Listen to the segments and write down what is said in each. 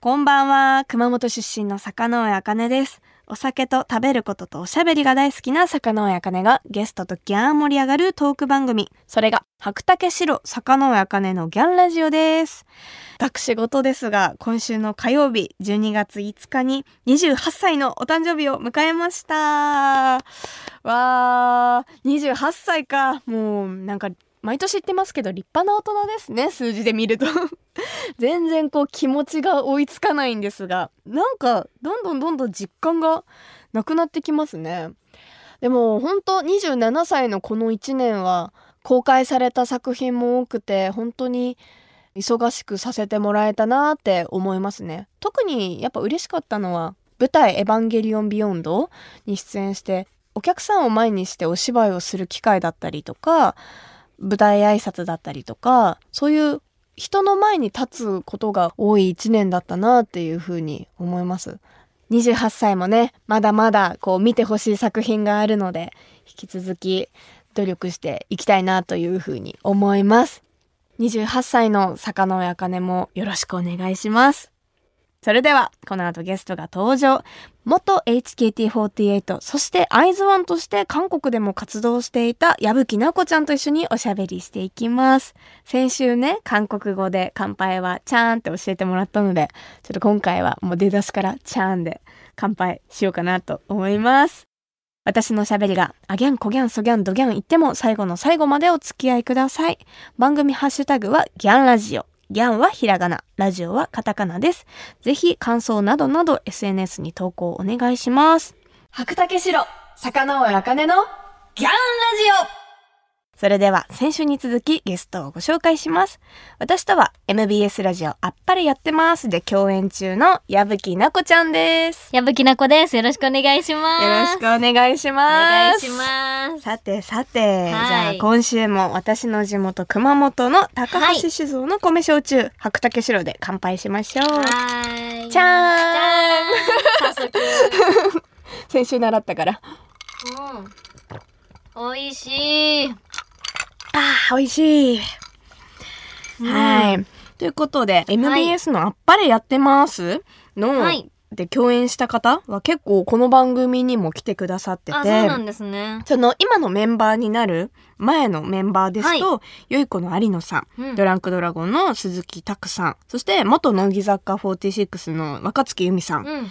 こんばんは。熊本出身の坂上茜です。お酒と食べることとおしゃべりが大好きな坂上茜がゲストとギャン盛り上がるトーク番組。それが白竹城坂上茜のギャンラジオです。私事ですが、今週の火曜日12月5日に28歳のお誕生日を迎えました。わー、28歳か。もうなんか毎年言ってますけど立派な大人ですね、数字で見ると。全然こう気持ちが追いつかないんですがなんかどんどんどんどん実感がなくなってきますねでも本当27歳のこの1年は公開された作品も多くて本当に忙しくさせてもらえたなって思いますね特にやっぱ嬉しかったのは舞台「エヴァンゲリオンビヨンド」に出演してお客さんを前にしてお芝居をする機会だったりとか舞台挨拶だったりとかそういう人の前に立つことが多い一年だったなっていうふうに思います。28歳もね、まだまだこう見てほしい作品があるので、引き続き努力していきたいなというふうに思います。28歳の坂上茜もよろしくお願いします。それでは、この後ゲストが登場。元 HKT48、そしてアイズワンとして韓国でも活動していた矢吹奈子ちゃんと一緒におしゃべりしていきます。先週ね、韓国語で乾杯はチャーンって教えてもらったので、ちょっと今回はもう出だしからチャーンで乾杯しようかなと思います。私のおしゃべりが、あギャン、コギャン、ソギャン、ドギャン言っても最後の最後までお付き合いください。番組ハッシュタグはギャンラジオ。ギャンはひらがな、ラジオはカタカナです。ぜひ感想などなど SNS に投稿お願いします。白竹城、坂上茜のギャンラジオそれでは先週に続きゲストをご紹介します。私とは MBS ラジオあっぱれやってますで共演中の矢吹奈子ちゃんです。矢吹奈子です。よろしくお願いします。よろしくお願いしおます。願いします。さてさて、はいじゃあ今週も私の地元熊本の高橋酒造の米焼酎、白竹城で乾杯しましょう。はーい。じゃーんじゃーん早速。先週習ったから。うん。美味しい。あー、美味しい。はい。ということで、MBS のあっぱれやってます？の、はいで共演した方？は結構この番組にも来てくださってて、あ、そうなんですね。その今のメンバーになる前のメンバーですと、よい子の有野さん、うんドランクドラゴンの鈴木拓さん、そして元乃木坂46の若月由美さん。で、うん。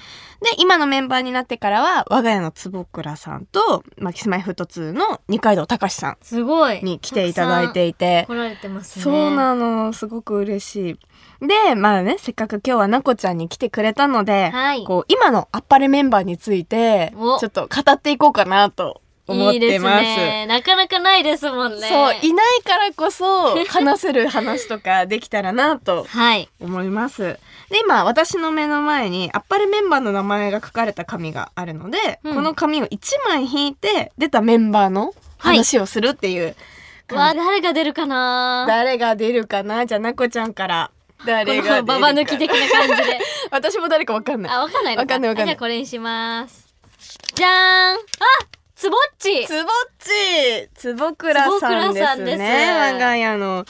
今のメンバーになってからは、我が家の坪倉さんと、まあ、キスマイフット2の二階堂隆さすごい。んに来ていただいていて、来られてますね。そうなの、すごく嬉しい。で、まあね、せっかく今日はなこちゃんに来てくれたので、はいこう、今のあっぱれメンバーについて、ちおょっと語っていこうかなと思っいいですてます。ね。なかなかないですもんね。そう、いないからこそ、話せる話とかできたらなとはい。思います。で、今、私の目の前に、あっぱれメンバーの名前が書かれた紙があるので、うんこの紙を1枚引いて、出たメンバーの話をするっていうわあ、感じ。誰が出るかな？誰が出るかな？じゃあ、なこちゃんから。誰がババ抜き的な感じで。私も誰かわかんない。あ、わかんないのわかんないわかんないじゃあこれにします。じゃーんあつぼっちつぼっちつぼくらさんです坪倉さんですね。我が家の。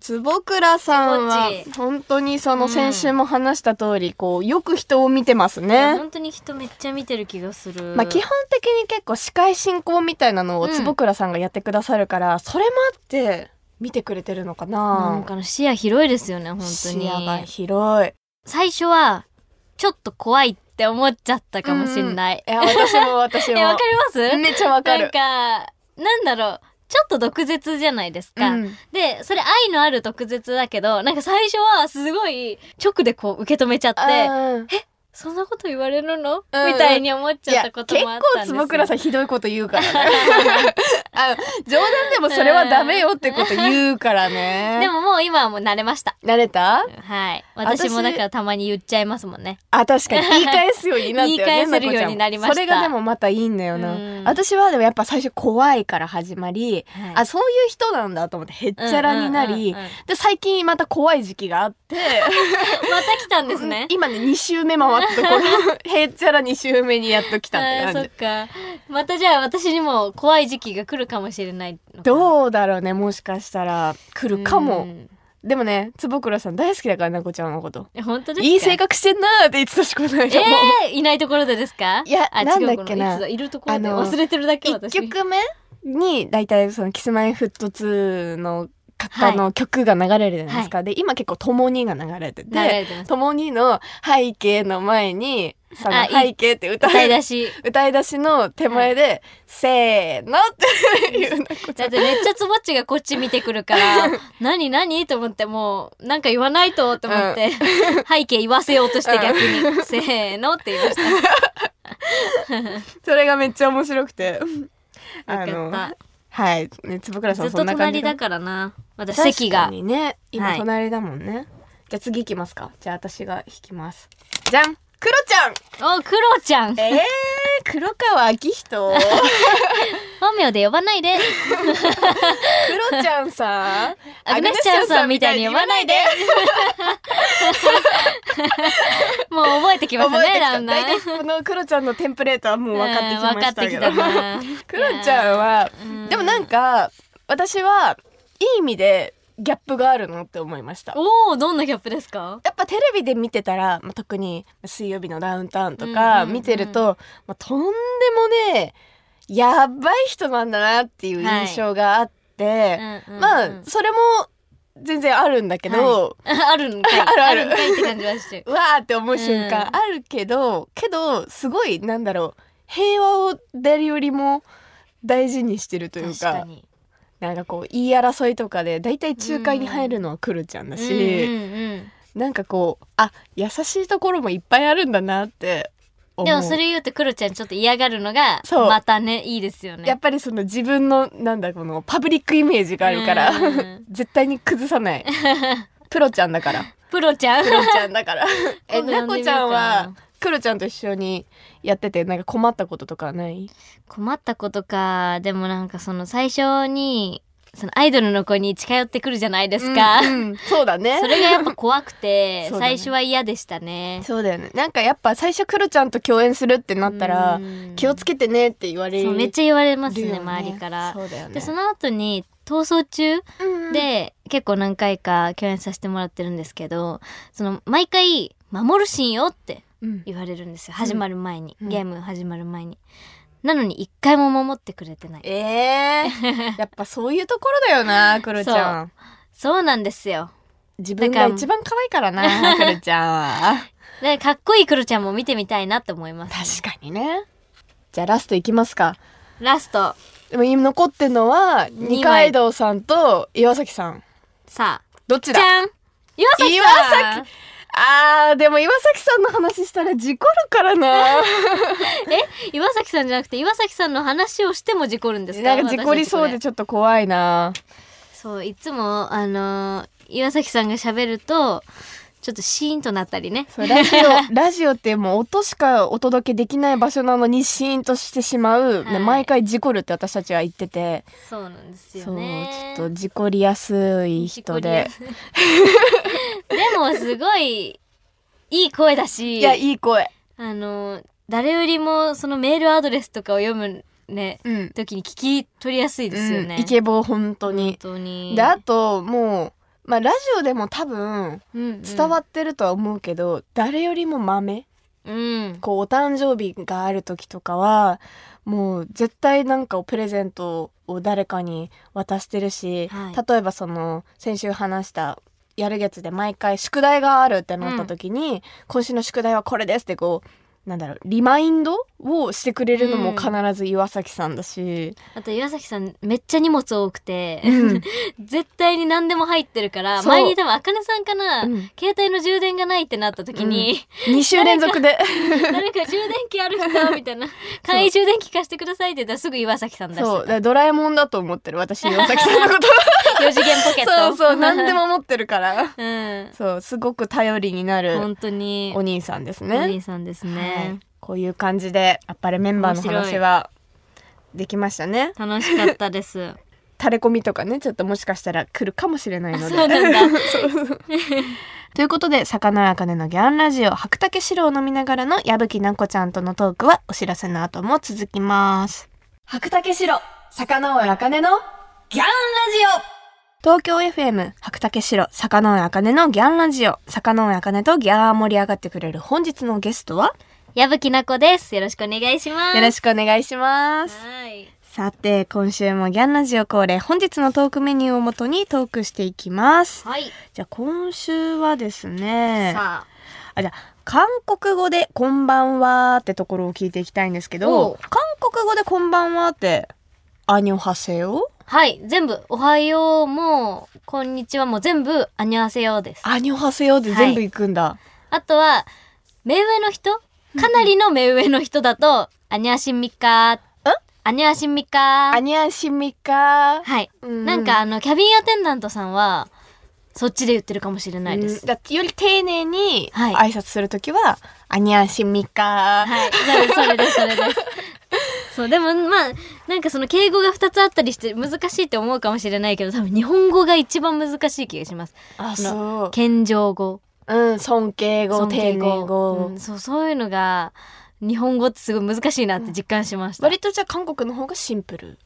つぼくらさんは本当にそのうん先週も話した通り、こうよく人を見てますね。本当に人めっちゃ見てる気がする。まあ基本的に結構司会進行みたいなのをうん坪倉さんがやってくださるから、それもあって見てくれてるのかな。なんかの視野広いですよね、本当に。視野が広い。最初は、ちょっと怖いって思っちゃったかもしんない。いや私も私 え、も。わかります？めっちゃわかる。なんか、なんだろう。ちょっと毒舌じゃないですか。うんで、それ愛のある毒舌だけど、なんか最初はすごい直でこう受け止めちゃって、うんそんなこと言われるの、うんみたいに思っちゃったこともあったんです結構坪倉さんひどいこと言うからね あの冗談でもそれはダメよってこと言うからね。でももう今はもう慣れました。慣れた？はい。私もだからたまに言っちゃいますもんね。あ確かに。言い返すようになったよね言い返せるようになりました。それがでもまたいいんだよな。うん。私はでもやっぱ最初怖いから始まり、はい。あそういう人なんだと思ってへっちゃらになり、で最近また怖い時期があって。また来たんですね。今ね2週目回ったところ へっちゃら2週目にやっと来たって感じ。っか。またじゃあ私にも怖い時期が来るかもしれないどうだろうねもしかしたら。来るかも。うん。でもね坪倉さん大好きだからなこちゃんのこと。え本当ですか？いい性格してんなーって言ってたしこの間も、えー、いないところでですか？いやあなんだっけな。いるところであの忘れてるだけ一私曲目に大体そのキスマイフット2の方の曲が流れるじゃないですか、で今結構「ともに」が流れて流てれてます「ともに」の背景の前に「そのあいい背景」って歌い歌い出し。歌い出しの手前で「せーの」っていうのだってめっちゃつぼっちがこっち見てくるから 何何？と思ってもうなんか言わないとと思って、背景言わせようとして逆に「せーの」って言いました。それがめっちゃ面白くて。よかった。はい。ね坪倉さんずっとそんな感じ隣だからな。私確席が。ね今はい。隣だもんね、じゃあ次行きますか。じゃあ私が弾きます。じゃんクロちゃん。おクロちゃん。えー、黒川明人。本名で呼ばないで。クロちゃんさん。アグネスちゃんさんみたいに呼ばないで。もう覚えてきましたねだんだん。このクロちゃんのテンプレートはもう分かってきましたけど、クロちゃんは、うん。でもなんか私はいい意味でギャップがあるのって思いました。おおどんなギャップですか？やっぱテレビで見てたら、まあ、特に水曜日のダウンタウンとうんかうんうん。見てると、まあ、とんでもねやばい人なんだなっていう印象があって、うんうんうん。まあそれも全然あるんだけど、あるんかい。あるある。んかいって感じはして。る うわーって思う瞬間うん。あるけど、けどすごいなんだろう平和を誰よりも大事にしてるという確かなんかこう言い争いとかで大体仲介に入るのはクルちゃんだし、うんうんうんなんかこうあ優しいところもいっぱいあるんだなって思う。でもそれ言うとクロちゃんちょっと嫌がるのがまたねいいですよね。やっぱりその自分のなんだこのパブリックイメージがあるから、絶対に崩さない。プロちゃんだから。プロちゃん。プロちゃんだから。えなこちゃんはクロちゃんと一緒にやっててなんか困ったこととかない？困ったことかでもなんかその最初にそのアイドルの子に近寄ってくるじゃないですか、うんうん。そうだね。それがやっぱ怖くて、ね。最初は嫌でしたね。そうだよね。なんかやっぱ最初クロちゃんと共演するってなったらうん。気をつけてねって言われるめっちゃ言われますねよ周りから。そうだよね。でその後に逃走中うんで結構何回か共演させてもらってるんですけどその毎回「守るしんよ」ってうん言われるんですよ。始まる前に、うん。ゲーム始まる前に。なのに一回も守ってくれてない。えー、やっぱそういうところだよなクロちゃん。そう。なんですよ。自分が一番可愛いからな クロちゃんは。でかっこいいクロちゃんも見てみたいなって思います、確かにね。じゃあラストいきますか。ラスト。でも今残ってんのは二階堂さんと岩崎さん。さあ。どっちだ？岩崎岩崎あーでも岩崎さんの話したら事故るからな。岩崎さんじゃなくて岩崎さんの話をしても事故るんですか？なんか事故りそうでちょっと怖いな。れそういつもあのー岩崎さんが喋るとちょっとシーンとなったりね。そうラジオ ラジオってもう音しかお届けできない場所なのにシーンとしてしまう、はい。毎回事故るって私たちは言ってて、そうなんですよそうね。ちょっと事故りやすい人で。でもすごいいい声だし。いやいい声。あの誰よりもそのメールアドレスとかを読むねうん。時に聞き取りやすいですよね、うんイケボ本当に。本当に。であともうまあラジオでも多分うん伝わってるとは思うけど、誰よりも豆うん。こうお誕生日がある時とかはもう絶対なんかをプレゼントを誰かに渡してるし、はい。例えばその先週話したやる月で毎回宿題があるってなった時に、今週の宿題はこれですってこうなんだろうリマインドをしてくれるのも必ず岩崎さんだし、あと岩崎さんめっちゃ荷物多くて、うん。絶対に何でも入ってるからそう。前に多分あかねさんかな、うん。携帯の充電がないってなった時に、2週連続で。誰 か充電器ある人みたいな。簡易充電器貸してくださいって言ったらすぐ岩崎さん出そう。だしてからドラえもんだと思ってる私岩崎さんのこと。た4次元ポケット。そうそう何でも持ってるから。うん。そうすごく頼りになる本当に。お兄さんですおね兄さんですはいね、こういう感じであっぱれメンバーの話はできましたね。楽しかったです。垂れ込みとかねちょっともしかしたら来るかもしれないので。そうなん ということで魚あかねのギャンラジオ白竹白を飲みながらの矢吹奈子ちゃんとのトークはお知らせの後も続きます。白竹白魚あかねのギャンラジ東京 FM 白竹城坂上茜のギャンラジオ。坂上茜とギャー盛り上がってくれる本日のゲストは矢吹奈子です。よろしくお願いします。よろしくお願いしますはい。さて今週もギャンラジオ恒例本日のトークメニューをもとにトークしていきますはい。じゃあ今週はですねさあじゃあ韓国語でこんばんはってところを聞いていきたいんですけおどう韓国語でこんばんはってアニョハセヨあ、はい。全部、おはようも、こんにちはも全部、あにわせようです。アニョハセヨで全部行くんだ、あとは、目上の人かなりの目上の人だと、あにゃしんみかあにゃしんみかアニャシミカはい。うんなんかあの、キャビンアテンダントさんは、そっちで言ってるかもしれないです。うんだってより丁寧にはい挨拶するときは、アニャシミカはい。それです、それです、それです。そう、でもまあ、なんかその敬語が2つあったりして難しいって思うかもしれないけど、多分日本語が一番難しい気がします。あそそう謙譲語。うん尊敬語尊敬丁寧語、うんそう、そういうのが、日本語ってすごい難しいなって実感しました。割とじゃあ韓国の方がシンプル。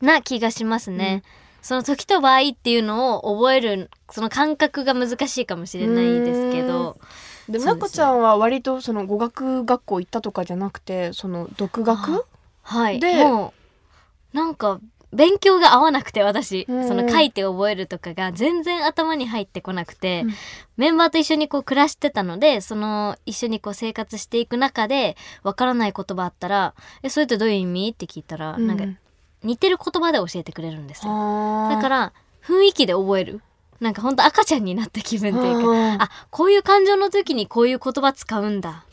な気がしますね。その時と場合っていうのを覚える、その感覚が難しいかもしれないですけど、でもそうですね。なこちゃんは割とその語学学校行ったとかじゃなくてその独学はい。でもう、なんか、勉強が合わなくて私、うん。その書いて覚えるとかが全然頭に入ってこなくて、うん。メンバーと一緒にこう暮らしてたので、その一緒にこう生活していく中で、わからない言葉あったら、え、それってどういう意味？って聞いたら、なんか似てる言葉で教えてくれるんですよ。だからら、雰囲気で覚える。なんかほんと赤ちゃんになった気分っていうか、あ、こういう感情の時にこういう言葉使うんだ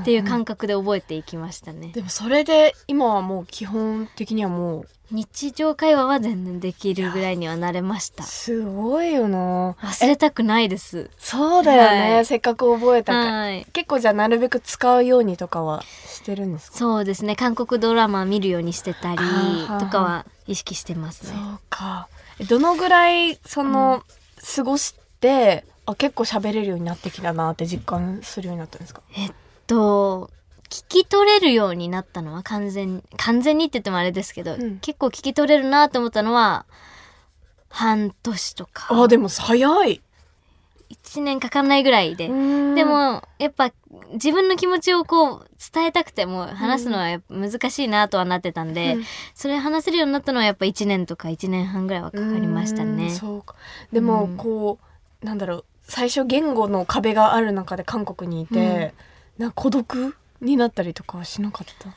っていう感覚で覚えていきましたね。でもそれで今はもう基本的にはもう日常会話は全然できるぐらいにはなれました。すごいよな忘れたくないです。そうだよね、はいせっかく覚えたから、はい。結構じゃあなるべく使うようにとかはしてるんですか？そうですね。韓国ドラマ見るようにしてたりとかは意識してますそね。うかえどのぐらいその、過ごしてあ結構喋れるようになってきたなって実感するようになったんですか？えっと、聞き取れるようになったのは完全に、完全にって言ってもあれですけど、うん。結構聞き取れるなと思ったのは、半年とか、あでも早い。1年かかんないぐらいで。でも、やっぱ自分の気持ちをこう伝えたくても話すのは難しいなとはなってたんで、うん。それ話せるようになったのはやっぱ1年とか1年半ぐらいはかかりましたうんね。そうか。でもうん。こうなんだろう最初言語の壁がある中で韓国にいて、なんか孤独になったりとかはしなかった？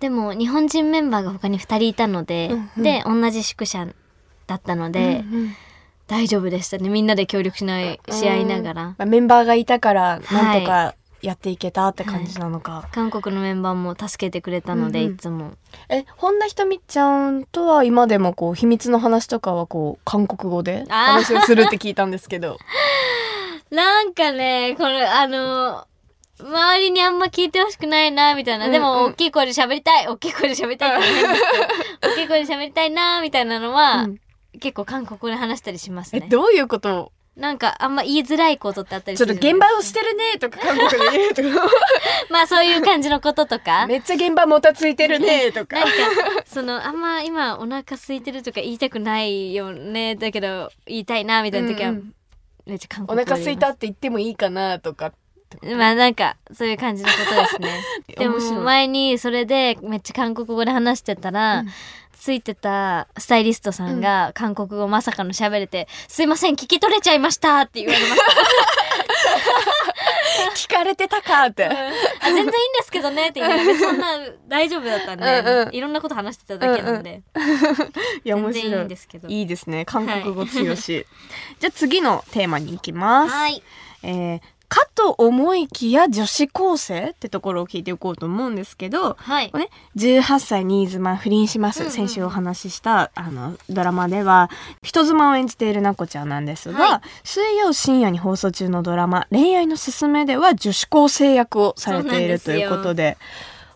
でも日本人メンバーが他に2人いたので、うんうん。で同じ宿舎だったので、うんうん。大丈夫でしたね。みんなで協力しないし合いながら。まあ、メンバーがいたからなんとかやっていけたって感じなのか、韓国のメンバーも助けてくれたので、うんうん。いつも。え本田ひとみちゃんとは今でもこう秘密の話とかはこう韓国語で話をするって聞いたんですけど。なんかねこれあの周りにあんま聞いてほしくないなみたいな、でも大きい声で喋りたい大きい声で喋りたいって言うんですけど 大きい声で喋りたいなみたいなのは、うん。結構韓国語で話したりしますね。えどういうこと？をなんかあんま言いづらいことってあったりちょっとするじゃない現場をしてるねとか韓国で言うとか。まあそういう感じのこととか。めっちゃ現場もたついてるねとか。なんかそのあんま今お腹空いてるとか言いたくないよねだけど言いたいなみたいな時は、うん。うんめっちゃ韓お国語で言います。腹空いたって言ってもいいかなとかまあなんかそういう感じのことですね。でも前にそれでめっちゃ韓国語で話してたら、うん。ついてたスタイリストさんが韓国語まさかの喋れて「すいません聞き取れちゃいました」って言われました。聞かれてたかって。あ全然いいんですけどねって言いながらそんな大丈夫だったんで、うんうん。いろんなこと話してただけなんで、いや面全然い。い白いんですけど。いいですね。韓国語強し、じゃあ次のテーマに行きます、はい。えーかと思いきや女子高生ってところを聞いていこうと思うんですけど、はい。ね、18歳新妻不倫します、うんうん先週お話ししたあのドラマでは人妻を演じているなこちゃんなんですが、はい。水曜深夜に放送中のドラマ「恋愛のすすめ」では女子高生役をされているということで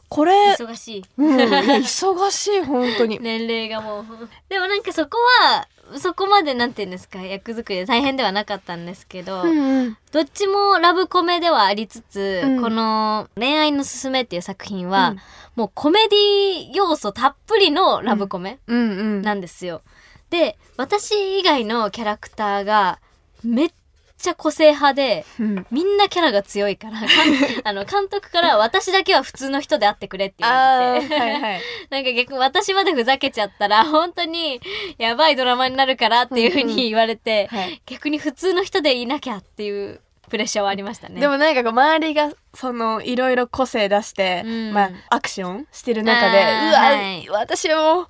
これ、忙しい。うん、忙しい本当に。年齢がもう。でもなんかそこはそこまでなんて言うんですか役作りで大変ではなかったんですけど、うんうん。どっちもラブコメではありつつ、うん。この「恋愛のすすめ」っていう作品は、うん。もうコメディ要素たっぷりのラブコメなんですよ。で私以外のキャラクターがめっちゃ個性派でうん。みんなキャラが強いから あの監督から私だけは普通の人であってくれって言わあれて、ーはいはい。なんか逆に私までふざけちゃったら本当にやばいドラマになるからっていうふうに言われて、はい。逆に普通の人でいなきゃっていうプレッシャーはありましたね。でもなんかこう周りがそのいろいろ個性出して、うん。まあアクションしてる中で、うわ、はい。私も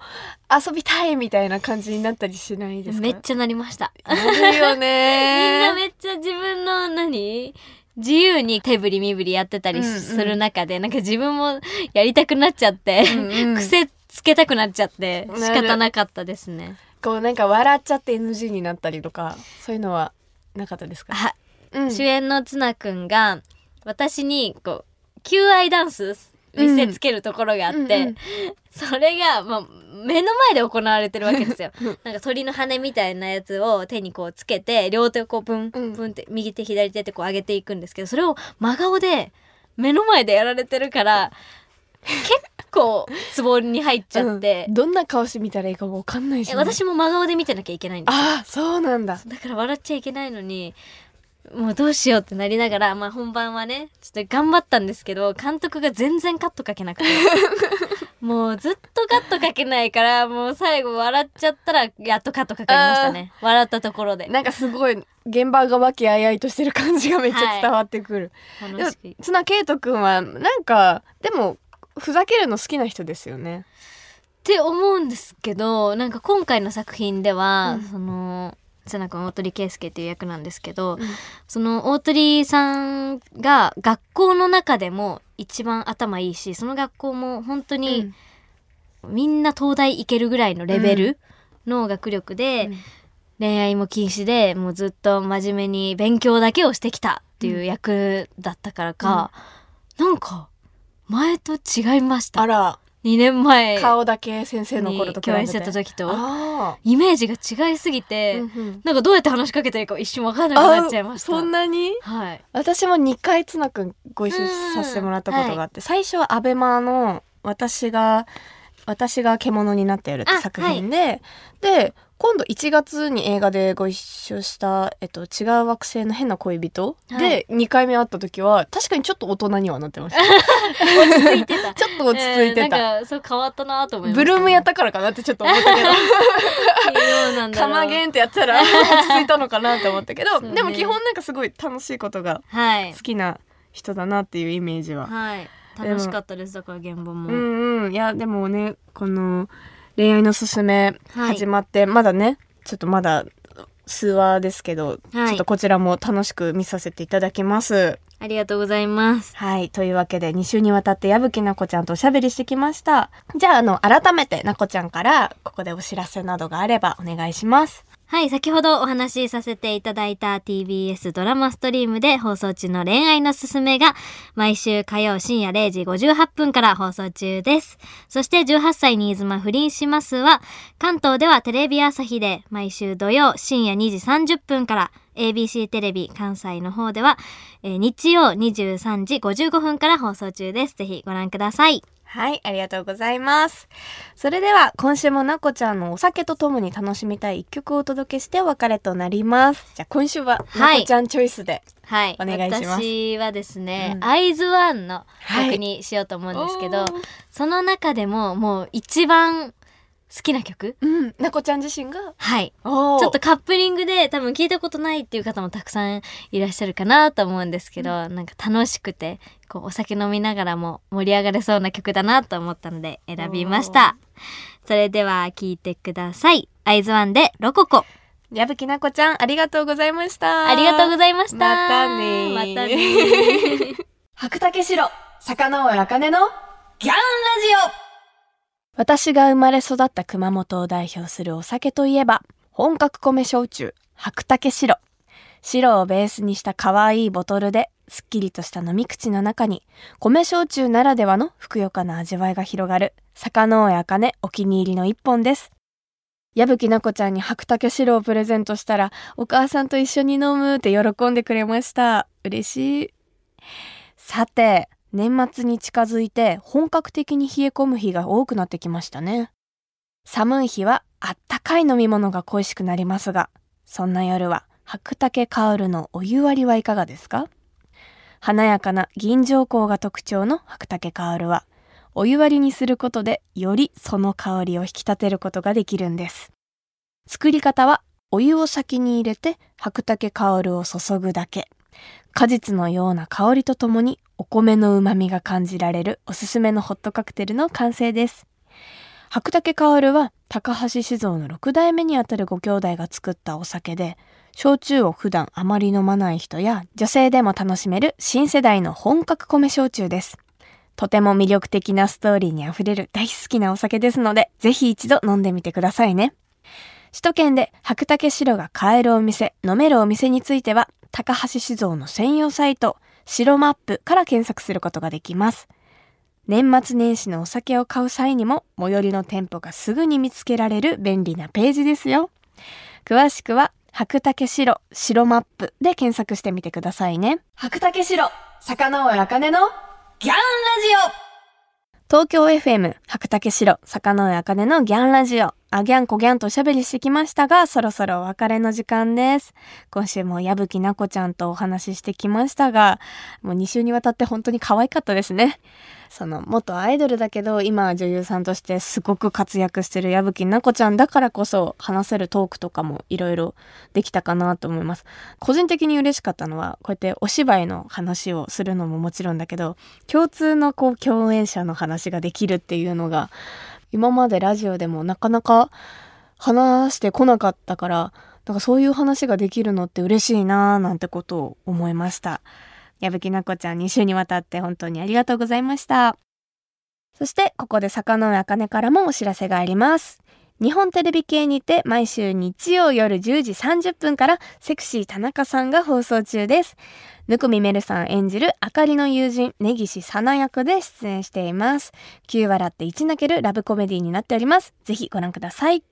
遊びたいみたいな感じになったりしないですか？めっちゃなりました。ゃなるよ みんねなめっちゃ自分の何？自由に手振り身振りやってたりうんうん。する中で、なんか自分もやりたくなっちゃって、うんうん。癖つけたくなっちゃって仕方なかったですね。こうなんか笑っちゃって NG になったりとかそういうのはなかったですか、あうん。主演のツナくんが私にこう求愛ダンス見せつけるところがあって、うんうんそれが、まあ、目の前で行われてるわけですよ。うん。なんか鳥の羽みたいなやつを手にこうつけて両手をこうブンうん。ブンって右手左手ってこう上げていくんですけどそれを真顔で目の前でやられてるから結構ツボに入っちゃって。うん、どんな顔して見たらいいかもわかんないし、え私も真顔で見てなきゃいけないんですよ。ああそうなんだ。だから笑っちゃいけないのにもうどうしようってなりながら、まあ、本番はねちょっと頑張ったんですけど監督が全然カットかけなくて。もうずっとカットかけないからもう最後笑っちゃったらやっとカットかかりましたね。笑ったところで。なんかすごい現場が和気あいあいとしてる感じがめっちゃ伝わってくる、でも楽しく綱圭斗くんはなんかでもふざけるの好きな人ですよね。って思うんですけどなんか今回の作品では、うん。その瀬名君大鳥圭介っていう役なんですけど、うん。その大鳥さんが学校の中でも一番頭いいしその学校も本当にみんな東大行けるぐらいのレベルの学力で、うん。恋愛も禁止でもうずっと真面目に勉強だけをしてきたっていう役だったからか、なんか前と違いました。あら2年前顔だけ先生の頃と共演してた時とあイメージが違いすぎあ、て、うんうん。なんかどうやって話しかけていいか一瞬分かんなくなっちゃいました。そんなに？はい。私も2回綱くんご一緒させてもらったことがあって、最初はアベマの私が私が獣になってやるってあ作品で、で今度1月に映画でご一緒した、えっと、違う惑星の変な恋人、はい。で2回目会った時は確かにちょっと大人にはなってました。落ち着いてた。ちょっと落ち着いてた、えーなんかそう変わったなと思いましたブルームやったからかなってちょっと思ったけど。どうなんだろうカマゲンってやったら落ち着いたのかなって思ったけど、ね。でも基本なんかすごい楽しいことがはい。好きな人だなっていうイメージは。はい。楽しかったです。だから現場も、うんうん。いやでもねこの恋愛のすすめはい始まって、まだねちょっとまだ数話ですけど、はいちょっとこちらも楽しく見させていただきます。ありがとうございますはい。というわけで、2週にわたって矢吹なこちゃんとおしゃべりしてきました。じゃあ、あの、改めてなこちゃんから、ここでお知らせなどがあればお願いします。はい、先ほどお話しさせていただいた TBS ドラマストリームで放送中の恋愛のすすめが毎週火曜深夜0時58分から放送中です。そして18歳新妻不倫しますは関東ではテレビ朝日で毎週土曜深夜2時30分から ABC テレビ関西の方では、えー日曜23時55分から放送中です。ぜひご覧ください。はい、ありがとうございます。それでは、今週もなこちゃんのお酒とともに楽しみたい一曲をお届けしてお別れとなります。じゃあ、今週は、はいなこちゃんチョイスで。はい。お願いします私はですね、うんアイズワンのはい曲にしようと思うんですけど、おーその中でももう一番好きな曲？うん、なこちゃん自身が、はい。おーちょっとカップリングで多分聞いたことないっていう方もたくさんいらっしゃるかなと思うんですけど、なんか楽しくて、こうお酒飲みながらも盛り上がれそうな曲だなと思ったので選びました。それでは聞いてください。アイズワンでロココ。矢吹なこちゃん、ありがとうございました。ありがとうございました。またねーまたねー 白竹城、坂上茜のギャンラジオ私が生まれ育った熊本を代表するお酒といえば、本格米焼酎、白竹白。白をベースにした可愛いボトルで、すっきりとした飲み口の中に、米焼酎ならではのふくよかな味わいが広がる、坂上茜お気に入りの一本です。矢吹なこちゃんに白竹白をプレゼントしたら、お母さんと一緒に飲むって喜んでくれました。嬉しい。さて、年末に近づいて本格的に冷え込む日が多くなってきましたね。寒い日はあったかい飲み物が恋しくなりますが、そんな夜は白竹薫のお湯割りはいかがですか？華やかな銀条香が特徴の白竹薫は、お湯割りにすることでよりその香りを引き立てることができるんです。作り方はお湯を先に入れて白竹薫を注ぐだけ。果実のような香りとともにお米の旨味が感じられるおすすめのホットカクテルの完成です。白竹薫は高橋酒造の6代目にあたるご兄弟が作ったお酒で、焼酎を普段あまり飲まない人や女性でも楽しめる新世代の本格米焼酎です。とても魅力的なストーリーにあふれる大好きなお酒ですので、ぜひ一度飲んでみてくださいね。首都圏で白竹白が買えるお店、飲めるお店については、高橋酒造の専用サイト、白マップから検索することができます。年末年始のお酒を買う際にも最寄りの店舗がすぐに見つけられる便利なページですよ。詳しくは白竹白白マップで検索してみてくださいね。白竹白坂上茜のギャンラジオ東京 FM 白竹城坂上茜のギャンラジオあギャンコギャンとおしゃべりしてきましたがそろそろお別れの時間です。今週も矢吹奈子ちゃんとお話ししてきましたがもう2週にわたって本当に可愛かったですね。その元アイドルだけど今女優さんとしてすごく活躍してる矢吹奈子ちゃんだからこそ話せるトークとかもいろいろできたかなと思います。個人的に嬉しかったのはこうやってお芝居の話をするのももちろんだけど共通のこう共演者の話ができるっていうのが今までラジオでもなかなか話してこなかったからなんかそういう話ができるのって嬉しいなーなんてことを思いました。矢吹奈子ちゃん2週にわたって本当にありがとうございました。そしてここで坂上茜からもお知らせがあります。日本テレビ系にて毎週日曜夜10時30分からセクシー田中さんが放送中です。ぬくみめるさん演じるあかりの友人根岸さな役で出演しています。9笑って1泣けるラブコメディになっております。ぜひご覧ください。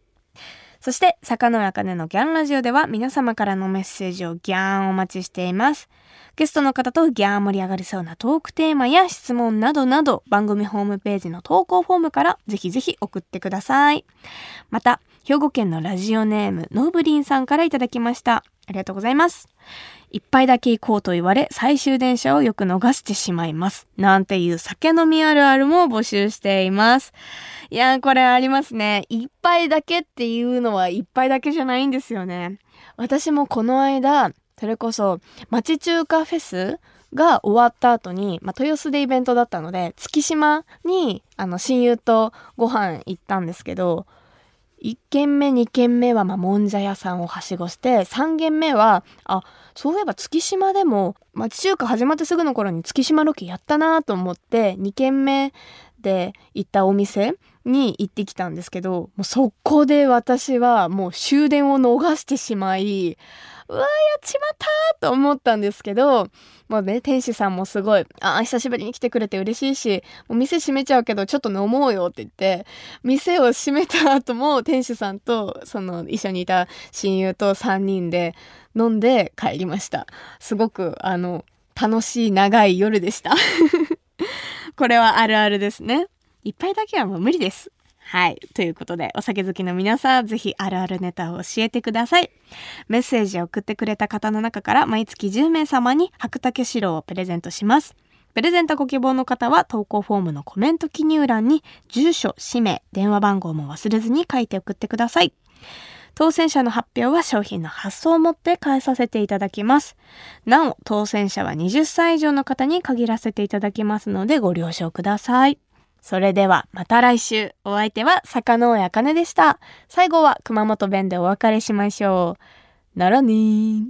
そして、坂上茜のギャンラジオでは皆様からのメッセージをギャンお待ちしています。ゲストの方とギャー盛り上がりそうなトークテーマや質問などなど番組ホームページの投稿フォームからぜひぜひ送ってください。また、兵庫県のラジオネームノーブリンさんからいただきました。ありがとうございます。一杯だけ行こうと言われ、最終電車をよく逃してしまいます。なんていう酒飲みあるあるも募集しています。いやー、これありますね。一杯だけっていうのは一杯だけじゃないんですよね。私もこの間、それこそ町中華フェスが終わった後に、まあ、豊洲でイベントだったので月島にあの親友とご飯行ったんですけど1軒目2軒目はまあもんじゃ屋さんをはしごして3軒目はあそういえば月島でも町中華始まってすぐの頃に月島ロケやったなと思って2軒目で行ったお店に行ってきたんですけどもうそこで私はもう終電を逃してしまいうわやっちまったと思ったんですけど、もうね、店主さんもすごい、あ、久しぶりに来てくれて嬉しいし、もう店閉めちゃうけどちょっと飲もうよって言って、店を閉めた後も店主さんと、その一緒にいた親友と3人で飲んで帰りました。すごく、あの、楽しい長い夜でした。これはあるあるですね。一杯だけはもう無理です。はい。ということで、お酒好きの皆さん、ぜひあるあるネタを教えてください。メッセージを送ってくれた方の中から毎月10名様に白竹白をプレゼントします。プレゼントご希望の方は投稿フォームのコメント記入欄に住所、氏名、電話番号も忘れずに書いて送ってください。当選者の発表は商品の発送をもって返させていただきます。なお、当選者は20歳以上の方に限らせていただきますのでご了承ください。それではまた来週。お相手は坂野あかねでした。最後は熊本弁でお別れしましょう。ならねー。